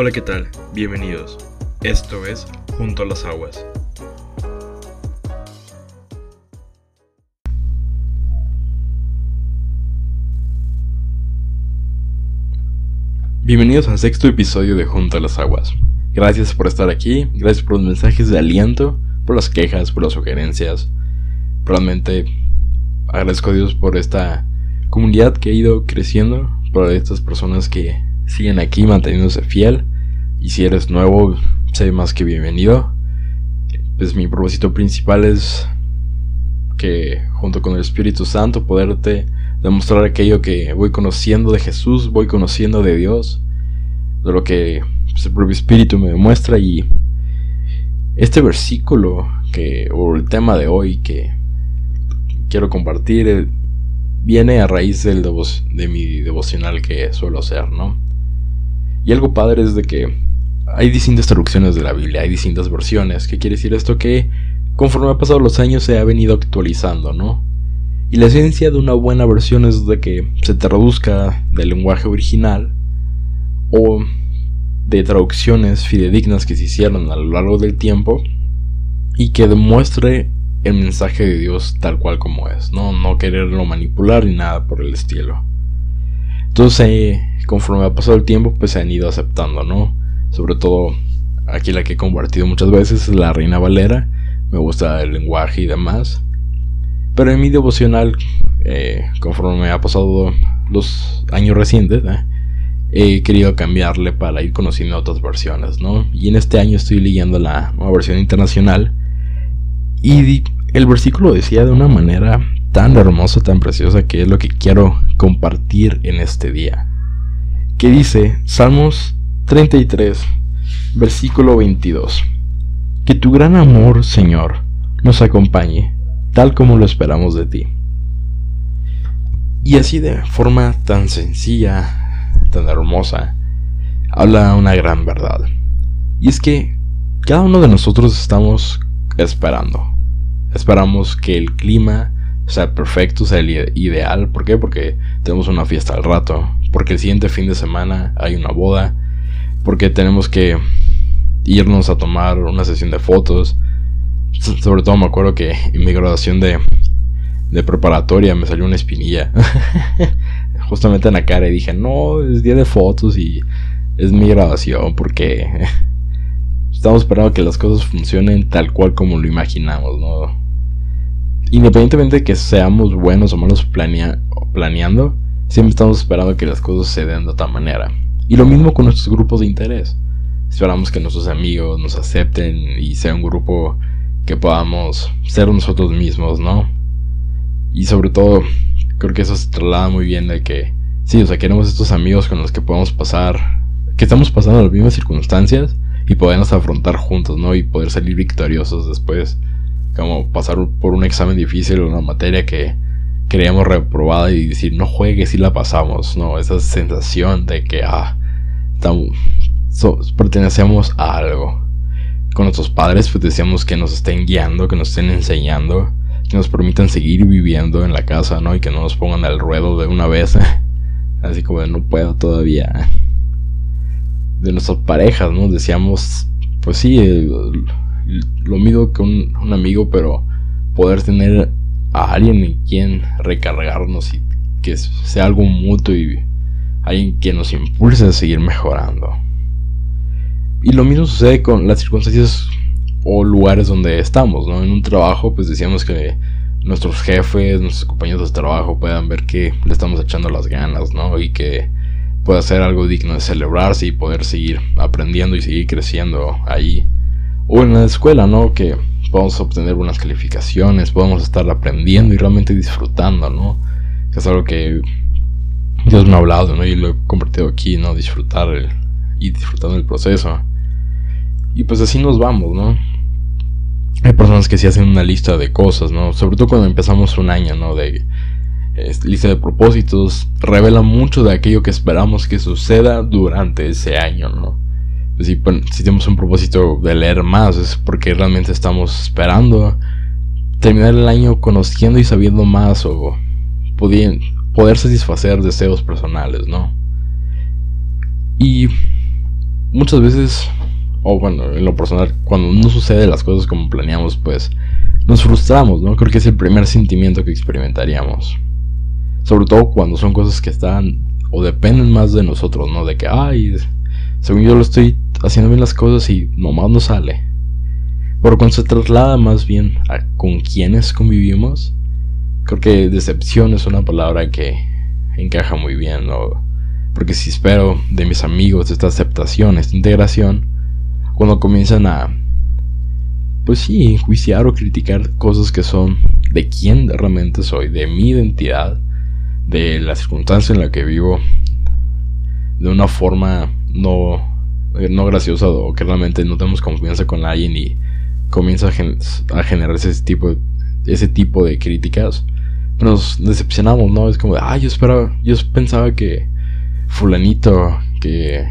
Hola, ¿qué tal? Bienvenidos. Esto es Junto a las Aguas. Bienvenidos al sexto episodio de Junto a las Aguas. Gracias por estar aquí, gracias por los mensajes de aliento, por las quejas, por las sugerencias. Realmente agradezco a Dios por esta comunidad que ha ido creciendo, por estas personas que siguen aquí manteniéndose fiel. Y si eres nuevo, sé más que bienvenido. Pues mi propósito principal es que junto con el Espíritu Santo poderte demostrar aquello que voy conociendo de Jesús, voy conociendo de Dios, de lo que pues, el propio Espíritu me demuestra y este versículo que o el tema de hoy que quiero compartir eh, viene a raíz del de mi devocional que suelo hacer, ¿no? Y algo padre es de que hay distintas traducciones de la Biblia, hay distintas versiones. ¿Qué quiere decir esto? Que conforme ha pasado los años se ha venido actualizando, ¿no? Y la esencia de una buena versión es de que se traduzca del lenguaje original o de traducciones fidedignas que se hicieron a lo largo del tiempo y que demuestre el mensaje de Dios tal cual como es, no, no quererlo manipular ni nada por el estilo. Entonces, conforme ha pasado el tiempo, pues se han ido aceptando, ¿no? Sobre todo aquí la que he compartido muchas veces es la Reina Valera. Me gusta el lenguaje y demás. Pero en mi devocional, eh, conforme ha pasado los años recientes, ¿eh? he querido cambiarle para ir conociendo otras versiones, ¿no? Y en este año estoy leyendo la nueva versión internacional. Y el versículo decía de una manera tan hermosa, tan preciosa, que es lo que quiero compartir en este día. Que dice, Salmos 33, versículo 22. Que tu gran amor, Señor, nos acompañe, tal como lo esperamos de ti. Y así de forma tan sencilla, tan hermosa, habla una gran verdad. Y es que cada uno de nosotros estamos esperando. Esperamos que el clima sea perfecto, sea el ideal. ¿Por qué? Porque tenemos una fiesta al rato. Porque el siguiente fin de semana hay una boda porque tenemos que irnos a tomar una sesión de fotos. Sobre todo me acuerdo que en mi graduación de, de preparatoria me salió una espinilla. Justamente en la cara y dije, no, es día de fotos y es mi graduación porque estamos esperando que las cosas funcionen tal cual como lo imaginamos. Independientemente de que seamos buenos o malos planeando, siempre estamos esperando que las cosas se den de otra manera. Y lo mismo con nuestros grupos de interés. Esperamos que nuestros amigos nos acepten y sea un grupo que podamos ser nosotros mismos, ¿no? Y sobre todo, creo que eso se traslada muy bien de que, sí, o sea, queremos estos amigos con los que podemos pasar, que estamos pasando las mismas circunstancias y podernos afrontar juntos, ¿no? Y poder salir victoriosos después, como pasar por un examen difícil o una materia que creíamos reprobada y decir, no juegues y la pasamos, ¿no? Esa sensación de que, ah, pertenecemos a algo. Con nuestros padres pues decíamos que nos estén guiando, que nos estén enseñando, que nos permitan seguir viviendo en la casa, ¿no? Y que no nos pongan al ruedo de una vez. Así como no puedo todavía. De nuestras parejas, ¿no? Decíamos, pues sí, lo mismo que un amigo, pero poder tener a alguien en quien recargarnos y que sea algo mutuo y alguien que nos impulse a seguir mejorando. Y lo mismo sucede con las circunstancias o lugares donde estamos, ¿no? En un trabajo, pues decíamos que nuestros jefes, nuestros compañeros de trabajo puedan ver que le estamos echando las ganas, ¿no? Y que pueda ser algo digno de celebrarse y poder seguir aprendiendo y seguir creciendo ahí. O en la escuela, ¿no? Que podamos obtener buenas calificaciones, podamos estar aprendiendo y realmente disfrutando, ¿no? Es algo que Dios me ha hablado, ¿no? Y lo he convertido aquí, ¿no? Disfrutar el, y disfrutando el proceso. Y pues así nos vamos, ¿no? Hay personas que sí hacen una lista de cosas, ¿no? Sobre todo cuando empezamos un año, ¿no? De lista de propósitos, revela mucho de aquello que esperamos que suceda durante ese año, ¿no? Si, tenemos un propósito de leer más, es porque realmente estamos esperando terminar el año conociendo y sabiendo más o poder satisfacer deseos personales, ¿no? Y muchas veces, o bueno, en lo personal, cuando no sucede las cosas como planeamos, pues nos frustramos, ¿no? Creo que es el primer sentimiento que experimentaríamos. Sobre todo cuando son cosas que están o dependen más de nosotros, ¿no? De que, ay, según yo lo estoy haciendo bien las cosas y nomás no sale. Pero cuando se traslada más bien a con quienes convivimos, creo que decepción es una palabra que encaja muy bien, ¿no? Porque si espero de mis amigos esta aceptación, esta integración, cuando comienzan a, pues sí, enjuiciar o criticar cosas que son de quién realmente soy, de mi identidad, de la circunstancia en la que vivo, de una forma no, no graciosa o que realmente no tenemos confianza con alguien y comienza a, generarse ese tipo, ese tipo de críticas, nos decepcionamos, ¿no? Es como, ah, yo esperaba, yo pensaba que fulanito, que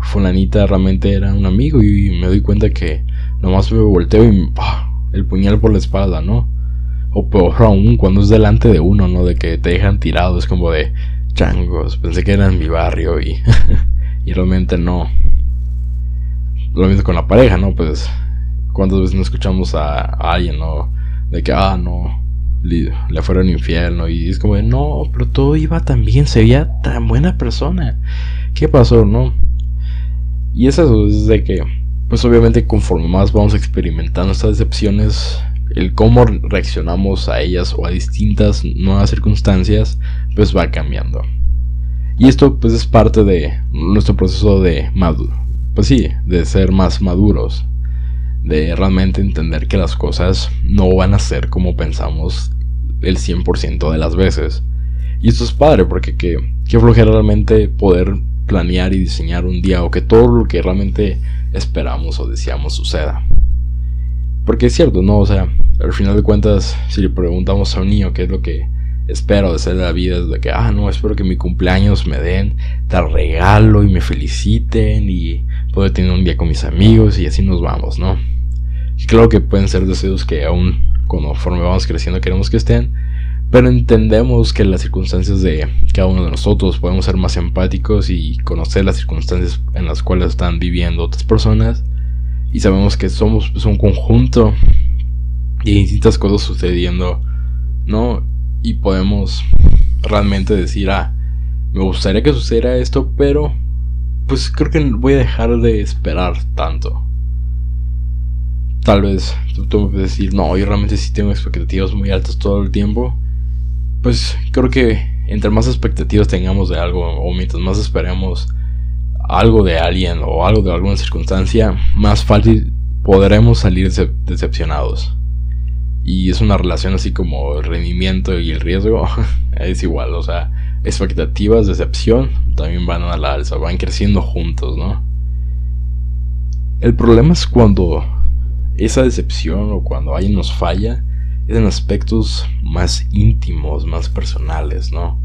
fulanita realmente era un amigo y me doy cuenta que nomás me volteo y el puñal por la espalda, ¿no? O peor aún, cuando es delante de uno, ¿no? De que te dejan tirado, es como de changos, pensé que era en mi barrio y, y realmente no. Lo mismo con la pareja, ¿no? Pues cuántas veces no escuchamos a, alguien, ¿no? De que, ah, no, le, fueron infierno y es como no, pero todo iba tan bien, se veía tan buena persona. ¿Qué pasó, no? Y es eso, es de que, pues obviamente conforme más vamos experimentando estas decepciones, el cómo reaccionamos a ellas o a distintas nuevas circunstancias, pues va cambiando. Y esto pues es parte de nuestro proceso de maduro, pues sí, de ser más maduros, de realmente entender que las cosas no van a ser como pensamos el 100% de las veces. Y esto es padre porque que, que flojera realmente poder planear y diseñar un día o que todo lo que realmente esperamos o deseamos suceda. Porque es cierto, ¿no? O sea, al final de cuentas, si le preguntamos a un niño qué es lo que espero de ser la vida, de que, ah, no, espero que mi cumpleaños me den tal regalo y me feliciten y poder tener un día con mis amigos y así nos vamos, ¿no? Y claro que pueden ser deseos que aún conforme vamos creciendo queremos que estén, pero entendemos que las circunstancias de cada uno de nosotros podemos ser más empáticos y conocer las circunstancias en las cuales están viviendo otras personas y sabemos que somos pues, un conjunto y distintas cosas sucediendo, ¿no? Y podemos realmente decir, ah, me gustaría que sucediera esto, pero pues creo que voy a dejar de esperar tanto tal vez tú, me puedes decir, no, yo realmente sí tengo expectativas muy altas todo el tiempo. Pues creo que entre más expectativas tengamos de algo, o mientras más esperemos algo de alguien o algo de alguna circunstancia, más fácil podremos salir decepcionados. Y es una relación así como el rendimiento y el riesgo, es igual, o sea, expectativas, decepción, también van a la alza, van creciendo juntos, ¿no? El problema es cuando esa decepción o cuando alguien nos falla es en aspectos más íntimos, más personales, ¿no?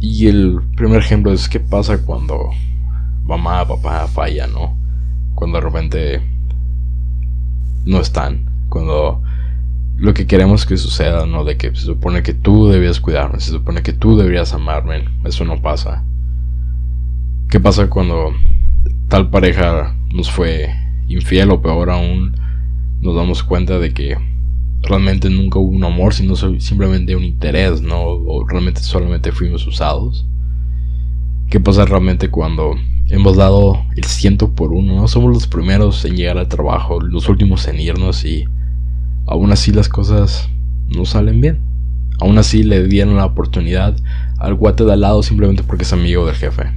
Y el primer ejemplo es qué pasa cuando mamá, papá falla, ¿no? Cuando de repente no están, cuando lo que queremos que suceda, ¿no? De que se supone que tú debías cuidarme, se supone que tú deberías amarme, eso no pasa. ¿Qué pasa cuando tal pareja nos fue infiel o peor aún, nos damos cuenta de que realmente nunca hubo un amor, sino simplemente un interés, ¿no? O realmente solamente fuimos usados. ¿Qué pasa realmente cuando hemos dado el ciento por uno, ¿no? Somos los primeros en llegar al trabajo, los últimos en irnos y aún así las cosas no salen bien. Aún así le dieron la oportunidad al guate de al lado simplemente porque es amigo del jefe.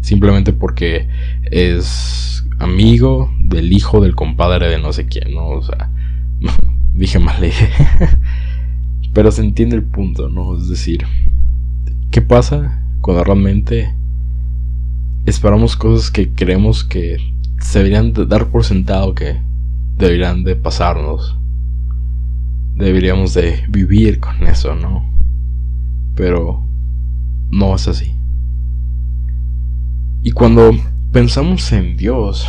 Simplemente porque es amigo del hijo del compadre de no sé quién, ¿no? O sea, dije mal. Pero se entiende el punto, ¿no? Es decir, ¿qué pasa cuando realmente esperamos cosas que creemos que se deberían de dar por sentado que deberían de pasarnos? Deberíamos de vivir con eso, ¿no? Pero no es así. Y cuando pensamos en Dios,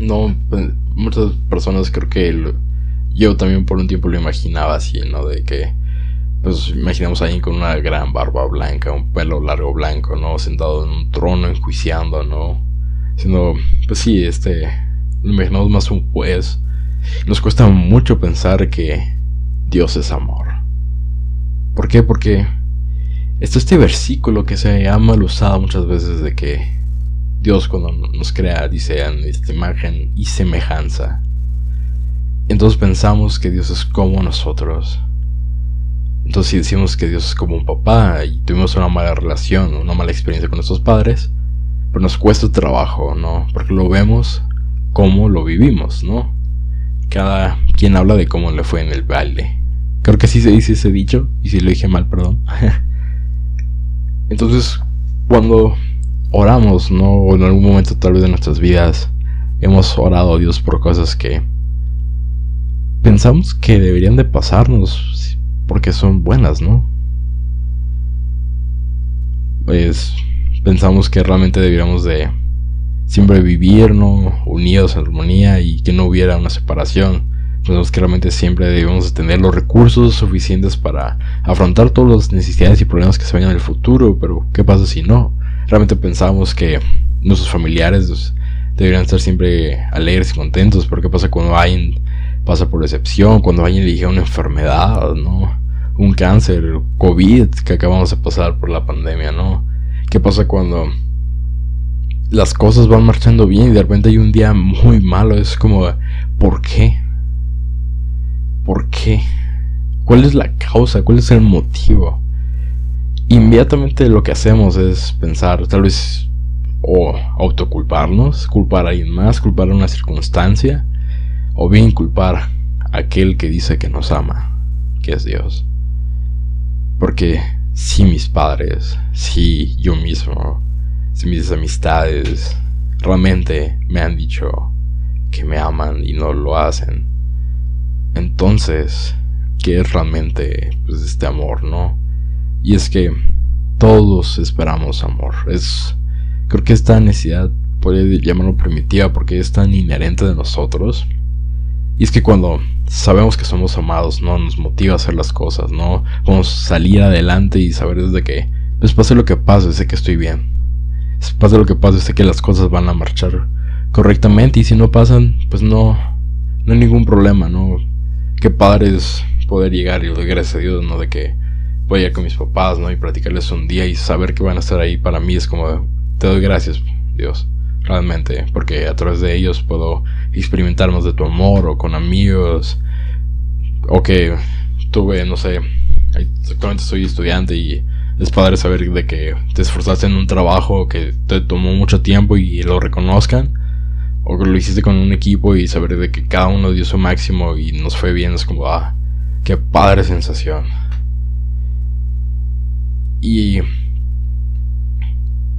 no, pues, muchas personas creo que yo también por un tiempo lo imaginaba así, ¿no? De que, pues imaginamos a alguien con una gran barba blanca, un pelo largo blanco, ¿no? Sentado en un trono enjuiciando, ¿no? Sino, pues sí, este, lo imaginamos más un juez. Nos cuesta mucho pensar que Dios es amor. ¿Por qué? Porque está este versículo que se ha mal usado muchas veces de que Dios cuando nos crea dice en esta imagen y semejanza. Entonces pensamos que Dios es como nosotros. Entonces si decimos que Dios es como un papá y tuvimos una mala relación, una mala experiencia con nuestros padres, pues nos cuesta trabajo, ¿no? Porque lo vemos como lo vivimos, ¿no? Cada quien habla de cómo le fue en el baile. Creo que así se dice ese dicho, y si lo dije mal, perdón. Entonces, cuando oramos, ¿no? O en algún momento tal vez de nuestras vidas hemos orado a Dios por cosas que pensamos que deberían de pasarnos porque son buenas, ¿no? Pues pensamos que realmente deberíamos de siempre vivir, ¿no? Unidos en armonía y que no hubiera una separación. Que realmente siempre debemos tener los recursos suficientes para afrontar todas las necesidades y problemas que se vengan en el futuro, pero ¿qué pasa si no? Realmente pensamos que nuestros familiares deberían estar siempre alegres y contentos, pero ¿qué pasa cuando alguien pasa por decepción, cuando alguien elige una enfermedad, ¿no? Un cáncer, COVID, que acabamos de pasar por la pandemia, ¿no? ¿Qué pasa cuando las cosas van marchando bien y de repente hay un día muy malo? Es como, ¿por qué? ¿Por qué? ¿Cuál es la causa? ¿Cuál es el motivo? Inmediatamente lo que hacemos es pensar, tal vez, o autoculparnos, culpar a alguien más, culpar a una circunstancia, o bien culpar a aquel que dice que nos ama, que es Dios. Porque si mis padres, si yo mismo, si mis amistades realmente me han dicho que me aman y no lo hacen, entonces, ¿qué es realmente pues, este amor, no? Y es que todos esperamos amor. Es, creo que esta necesidad puede llamarlo primitiva porque es tan inherente de nosotros y es que cuando sabemos que somos amados, no nos motiva a hacer las cosas, no vamos a salir adelante y saber desde que, pues pase lo que pase, sé que estoy bien. Pase lo que pase, sé que las cosas van a marchar correctamente y si no pasan, pues no, no hay ningún problema, ¿no? Qué padre es poder llegar y gracias a Dios, ¿no? De que voy a ir con mis papás, ¿no? Y platicarles un día y saber que van a estar ahí para mí es como, te doy gracias, Dios realmente, porque a través de ellos puedo experimentar más de tu amor o con amigos, o que tuve, no sé, actualmente soy estudiante y es padre saber de que te esforzaste en un trabajo que te tomó mucho tiempo y lo reconozcan, o que lo hiciste con un equipo y saber de que cada uno dio su máximo y nos fue bien, es como, ah, qué padre sensación. Y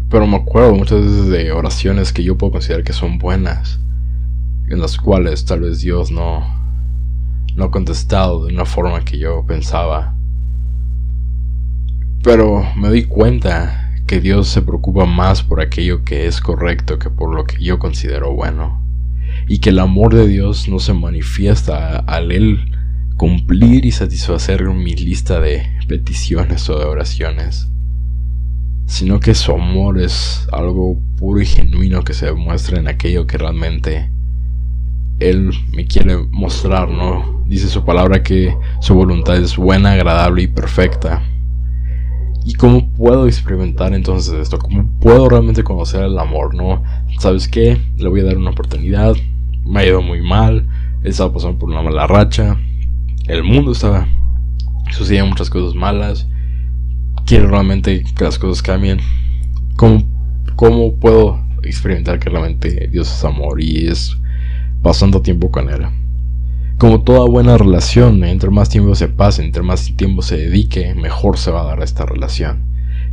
pero me acuerdo muchas veces de oraciones que yo puedo considerar que son buenas, en las cuales tal vez Dios no, no ha contestado de una forma que yo pensaba. Pero me doy cuenta que Dios se preocupa más por aquello que es correcto que por lo que yo considero bueno. Y que el amor de Dios no se manifiesta al Él cumplir y satisfacer mi lista de peticiones o de oraciones sino que su amor es algo puro y genuino que se demuestra en aquello que realmente Él me quiere mostrar, ¿no? Dice su palabra que su voluntad es buena, agradable y perfecta. ¿Y cómo puedo experimentar entonces esto? ¿Cómo puedo realmente conocer el amor, no? ¿Sabes qué? Le voy a dar una oportunidad. Me ha ido muy mal. He estado pasando por una mala racha. El mundo está... Suceden muchas cosas malas quiero realmente que las cosas cambien, ¿cómo, cómo puedo experimentar que realmente Dios es amor y es pasando tiempo con Él? Como toda buena relación, entre más tiempo se pase, entre más tiempo se dedique, mejor se va a dar esta relación.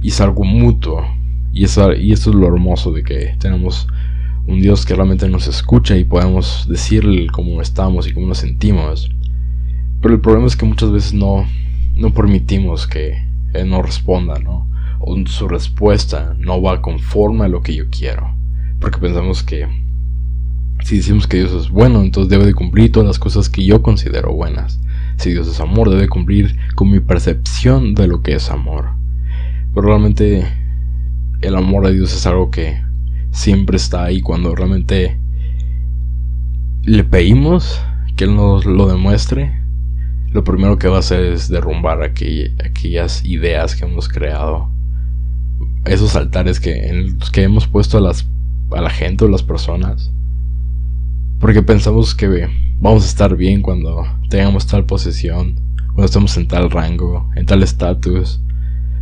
Y es algo mutuo. Y, esto es lo hermoso de que tenemos un Dios que realmente nos escucha y podemos decirle cómo estamos y cómo nos sentimos. Pero el problema es que muchas veces no, no permitimos que él no responda, ¿no? O su respuesta no va conforme a lo que yo quiero. Porque pensamos que si decimos que Dios es bueno, entonces debe de cumplir todas las cosas que yo considero buenas. Si Dios es amor, debe cumplir con mi percepción de lo que es amor. Pero realmente el amor a Dios es algo que siempre está ahí cuando realmente le pedimos que Él nos lo demuestre. Lo primero que va a hacer es derrumbar aquellas ideas que hemos creado. Esos altares que, en los que hemos puesto a, las, a la gente o las personas. Porque pensamos que vamos a estar bien cuando tengamos tal posesión, cuando estemos en tal rango, en tal estatus,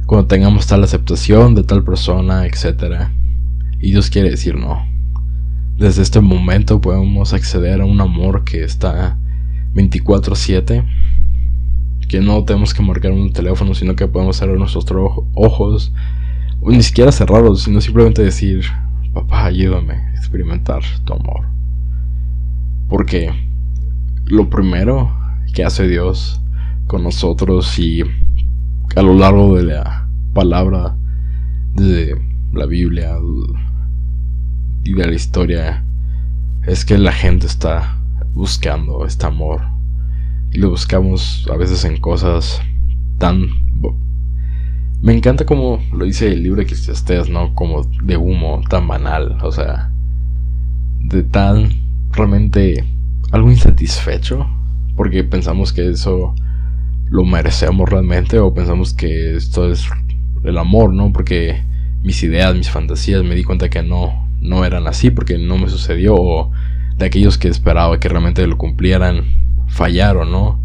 cuando tengamos tal aceptación de tal persona, etc. Y Dios quiere decir no. Desde este momento podemos acceder a un amor que está 24/7, que no tenemos que marcar un teléfono, sino que podemos cerrar nuestros ojos, o ni siquiera cerrarlos, sino simplemente decir, papá, ayúdame a experimentar tu amor. Porque lo primero que hace Dios con nosotros y a lo largo de la palabra de la Biblia y de la historia es que la gente está buscando este amor y lo buscamos a veces en cosas tan me encanta como lo dice el libro de estés ¿no? Como de humo, tan banal, o sea, de tan realmente algo insatisfecho, porque pensamos que eso lo merecemos realmente o pensamos que esto es el amor, ¿no? Porque mis ideas, mis fantasías, me di cuenta que no, no eran así porque no me sucedió o de aquellos que esperaba que realmente lo cumplieran fallaron, ¿no?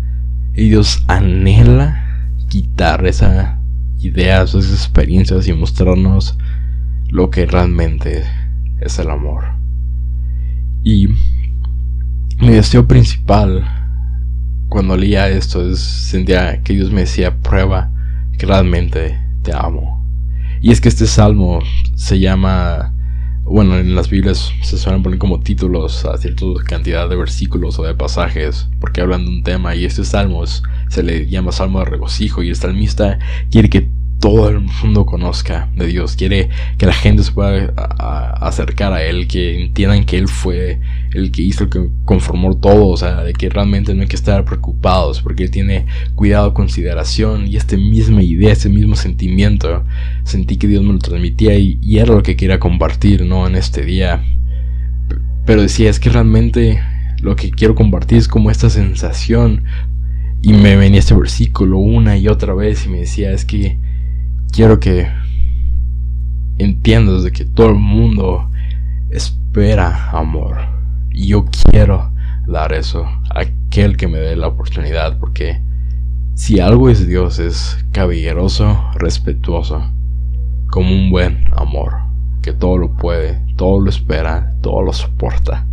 Y Dios anhela quitar esa idea, esas experiencias y mostrarnos lo que realmente es el amor. Y mi deseo principal cuando leía esto es sentía que Dios me decía prueba que realmente te amo. Y es que este salmo se llama, bueno, en las Biblias se suelen poner como títulos a cierta cantidad de versículos o de pasajes, porque hablan de un tema, y este salmo se le llama salmo de regocijo, y el salmista quiere que todo el mundo conozca de Dios, quiere que la gente se pueda acercar a Él, que entiendan que Él fue el que hizo, el que conformó todo, o sea, de que realmente no hay que estar preocupados, porque Él tiene cuidado, consideración y esta misma idea, ese mismo sentimiento, sentí que Dios me lo transmitía y era lo que quería compartir, ¿no? En este día. Pero decía, es que realmente lo que quiero compartir es como esta sensación. Y me venía este versículo una y otra vez y me decía, es que quiero que entiendas de que todo el mundo espera amor. Y yo quiero dar eso a aquel que me dé la oportunidad. Porque si algo es Dios es caballeroso, respetuoso. Como un buen amor. Que todo lo puede, todo lo espera, todo lo soporta.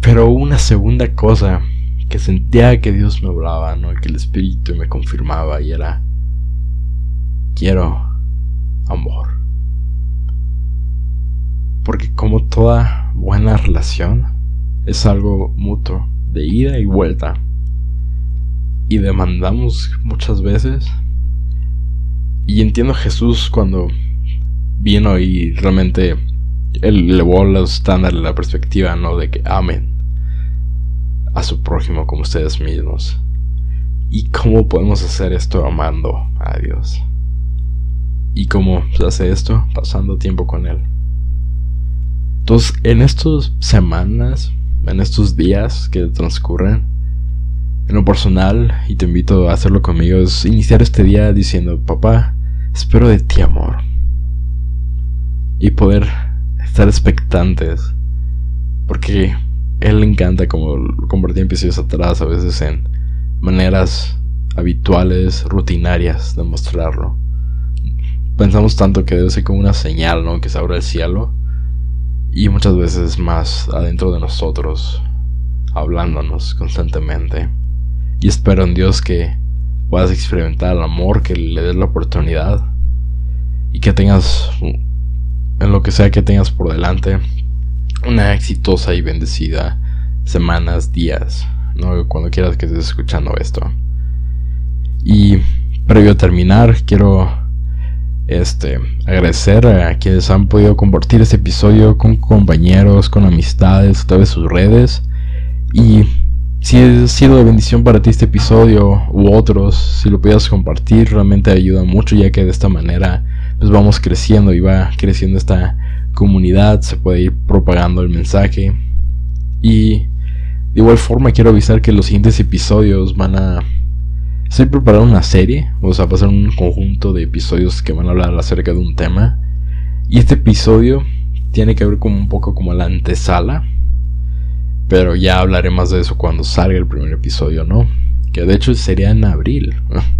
Pero una segunda cosa que sentía que Dios me hablaba, ¿no? que el Espíritu me confirmaba y era quiero amor. Porque como toda buena relación es algo mutuo, de ida y vuelta. Y demandamos muchas veces. Y entiendo a Jesús cuando vino y realmente él elevó los estándares, la perspectiva, ¿no? De que amen a su prójimo como ustedes mismos. ¿Y cómo podemos hacer esto amando a Dios? ¿Y cómo se hace esto? Pasando tiempo con Él. Entonces, en estas semanas, en estos días que transcurren, en lo personal, y te invito a hacerlo conmigo, es iniciar este día diciendo, papá, espero de ti amor. Y poder estar expectantes. Porque Él le encanta, como convertí en episodios atrás, a veces en maneras habituales, rutinarias de mostrarlo pensamos tanto que debe ser como una señal, ¿no? Que se abra el cielo. Y muchas veces más adentro de nosotros, hablándonos constantemente. Y espero en Dios que puedas experimentar el amor, que le des la oportunidad. Y que tengas, en lo que sea que tengas por delante, una exitosa y bendecida semanas, días, ¿no? Cuando quieras que estés escuchando esto. Y previo a terminar, quiero este, agradecer a quienes han podido compartir este episodio con compañeros, con amistades, través de sus redes. Y si ha sido de bendición para ti este episodio u otros, si lo pudieras compartir, realmente ayuda mucho ya que de esta manera pues vamos creciendo y va creciendo esta comunidad, se puede ir propagando el mensaje. Y de igual forma quiero avisar que los siguientes episodios van a... Estoy preparando una serie, o sea, va a ser un conjunto de episodios que van a hablar acerca de un tema. Y este episodio tiene que ver como un poco como la antesala. Pero ya hablaré más de eso cuando salga el primer episodio, ¿no? Que de hecho sería en abril.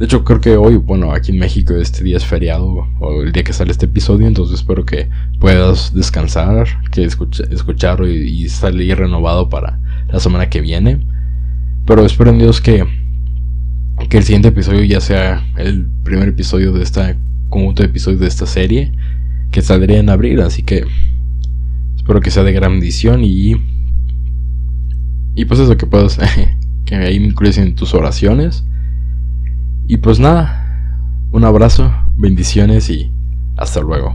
De hecho, creo que hoy, bueno, aquí en México este día es feriado, o el día que sale este episodio, entonces espero que puedas descansar, que escucharlo y, salir renovado para la semana que viene. Pero espero en Dios que, que el siguiente episodio ya sea el primer episodio de esta conjunto de episodios de esta serie, que saldría en abril, así que espero que sea de gran edición y... Y pues eso, que puedas... que ahí me incluyes en tus oraciones y pues nada, un abrazo, bendiciones y hasta luego.